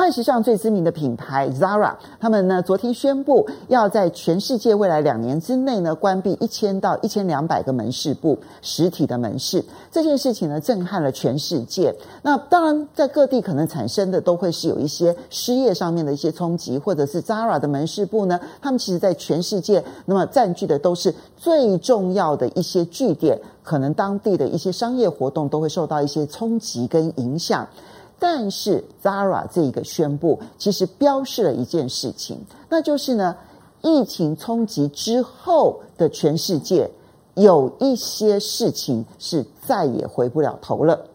快时尚最知名的品牌 Zara，他们呢昨天宣布要在全世界未来两年之内呢关闭一千到一千两百个门市部实体的门市。这件事情呢震撼了全世界。那当然，在各地可能产生的都会是有一些失业上面的一些冲击，或者是 Zara 的门市部呢，他们其实在全世界那么占据的都是最重要的一些据点，可能当地的一些商业活动都会受到一些冲击跟影响。但是 Zara 这一个宣布，其实标示了一件事情，那就是呢，疫情冲击之后的全世界，有一些事情是再也回不了头了，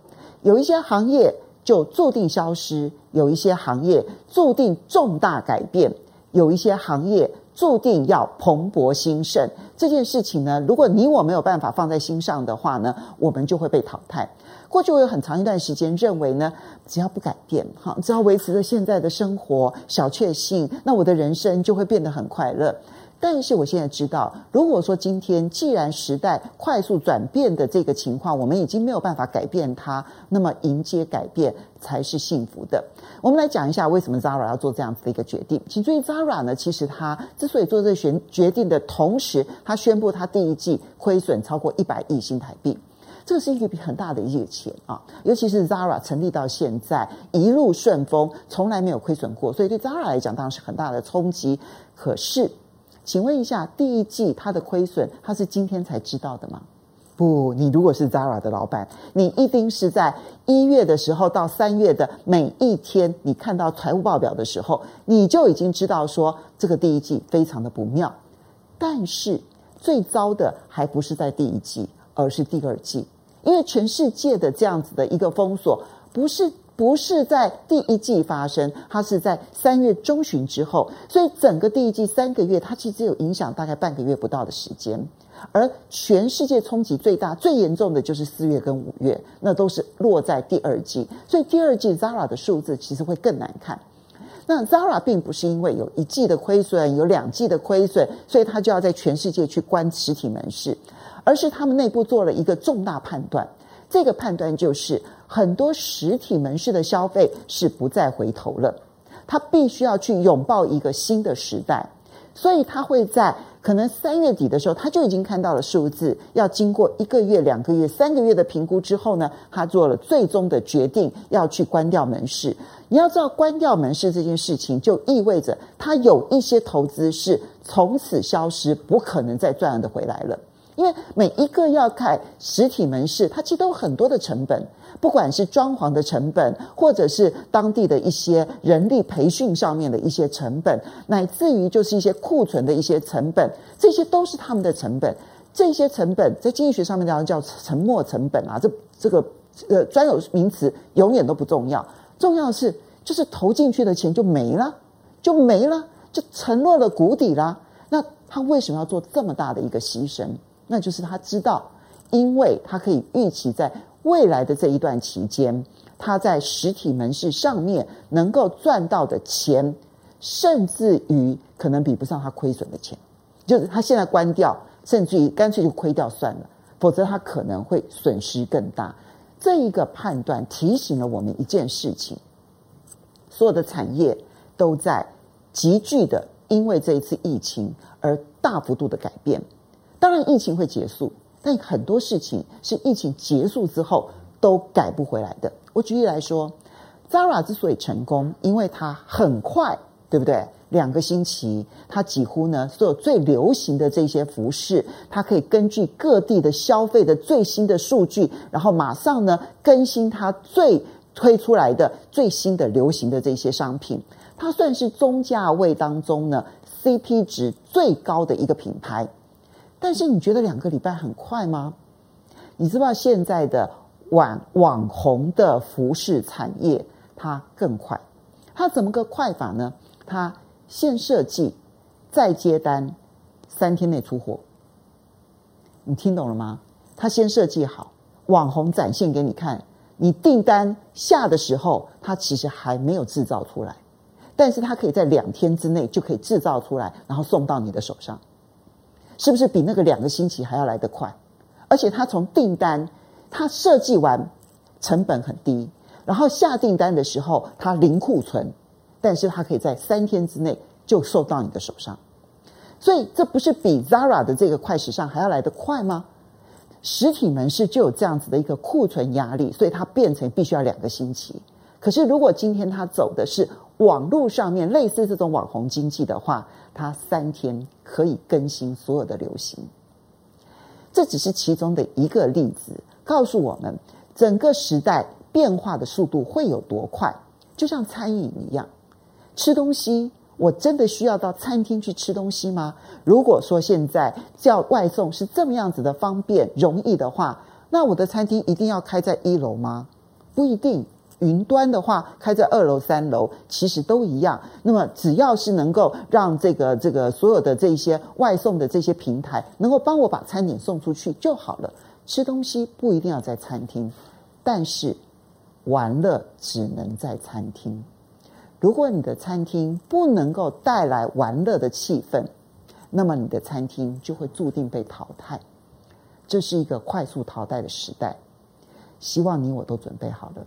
有一些行业就注定消失，有一些行业注定重大改变，有一些行业注定要蓬勃兴盛。这件事情呢，如果你我没有办法放在心上的话呢，我们就会被淘汰。过去我有很长一段时间认为呢，只要不改变，哈，只要维持着现在的生活小确幸，那我的人生就会变得很快乐。但是我现在知道，如果说今天既然时代快速转变的这个情况，我们已经没有办法改变它，那么迎接改变才是幸福的。我们来讲一下为什么 Zara 要做这样子的一个决定。请注意，Zara 呢，其实他之所以做这个决决定的同时，他宣布他第一季亏损超过一百亿新台币。这是一笔很大的一笔钱啊，尤其是 Zara 成立到现在一路顺风，从来没有亏损过，所以对 Zara 来讲当然是很大的冲击。可是，请问一下，第一季它的亏损，它是今天才知道的吗？不，你如果是 Zara 的老板，你一定是在一月的时候到三月的每一天，你看到财务报表的时候，你就已经知道说这个第一季非常的不妙。但是最糟的还不是在第一季，而是第二季。因为全世界的这样子的一个封锁，不是不是在第一季发生，它是在三月中旬之后，所以整个第一季三个月，它其实只有影响大概半个月不到的时间，而全世界冲击最大、最严重的就是四月跟五月，那都是落在第二季，所以第二季 Zara 的数字其实会更难看。那 Zara 并不是因为有一季的亏损，有两季的亏损，所以它就要在全世界去关实体门市。而是他们内部做了一个重大判断，这个判断就是很多实体门市的消费是不再回头了，他必须要去拥抱一个新的时代，所以他会在可能三月底的时候，他就已经看到了数字，要经过一个月、两个月、三个月的评估之后呢，他做了最终的决定，要去关掉门市。你要知道，关掉门市这件事情，就意味着他有一些投资是从此消失，不可能再赚得回来了。因为每一个要开实体门市，它其实都有很多的成本，不管是装潢的成本，或者是当地的一些人力培训上面的一些成本，乃至于就是一些库存的一些成本，这些都是他们的成本。这些成本在经济学上面叫叫沉没成本啊，这这个呃专有名词永远都不重要，重要的是就是投进去的钱就没了，就没了，就沉落了谷底了。那他为什么要做这么大的一个牺牲？那就是他知道，因为他可以预期在未来的这一段期间，他在实体门市上面能够赚到的钱，甚至于可能比不上他亏损的钱。就是他现在关掉，甚至于干脆就亏掉算了，否则他可能会损失更大。这一个判断提醒了我们一件事情：所有的产业都在急剧的因为这一次疫情而大幅度的改变。当然，疫情会结束，但很多事情是疫情结束之后都改不回来的。我举例来说，Zara 之所以成功，因为它很快，对不对？两个星期，它几乎呢所有最流行的这些服饰，它可以根据各地的消费的最新的数据，然后马上呢更新它最推出来的最新的流行的这些商品。它算是中价位当中呢 CP 值最高的一个品牌。但是你觉得两个礼拜很快吗？你知道现在的网网红的服饰产业它更快，它怎么个快法呢？它先设计，再接单，三天内出货。你听懂了吗？它先设计好，网红展现给你看，你订单下的时候，它其实还没有制造出来，但是它可以在两天之内就可以制造出来，然后送到你的手上。是不是比那个两个星期还要来得快？而且他从订单，他设计完成本很低，然后下订单的时候他零库存，但是他可以在三天之内就送到你的手上，所以这不是比 Zara 的这个快时尚还要来得快吗？实体门市就有这样子的一个库存压力，所以它变成必须要两个星期。可是如果今天他走的是网络上面类似这种网红经济的话，它三天可以更新所有的流行。这只是其中的一个例子，告诉我们整个时代变化的速度会有多快。就像餐饮一样，吃东西，我真的需要到餐厅去吃东西吗？如果说现在叫外送是这么样子的方便容易的话，那我的餐厅一定要开在一楼吗？不一定。云端的话，开在二楼、三楼，其实都一样。那么，只要是能够让这个、这个所有的这些外送的这些平台，能够帮我把餐点送出去就好了。吃东西不一定要在餐厅，但是玩乐只能在餐厅。如果你的餐厅不能够带来玩乐的气氛，那么你的餐厅就会注定被淘汰。这是一个快速淘汰的时代，希望你我都准备好了。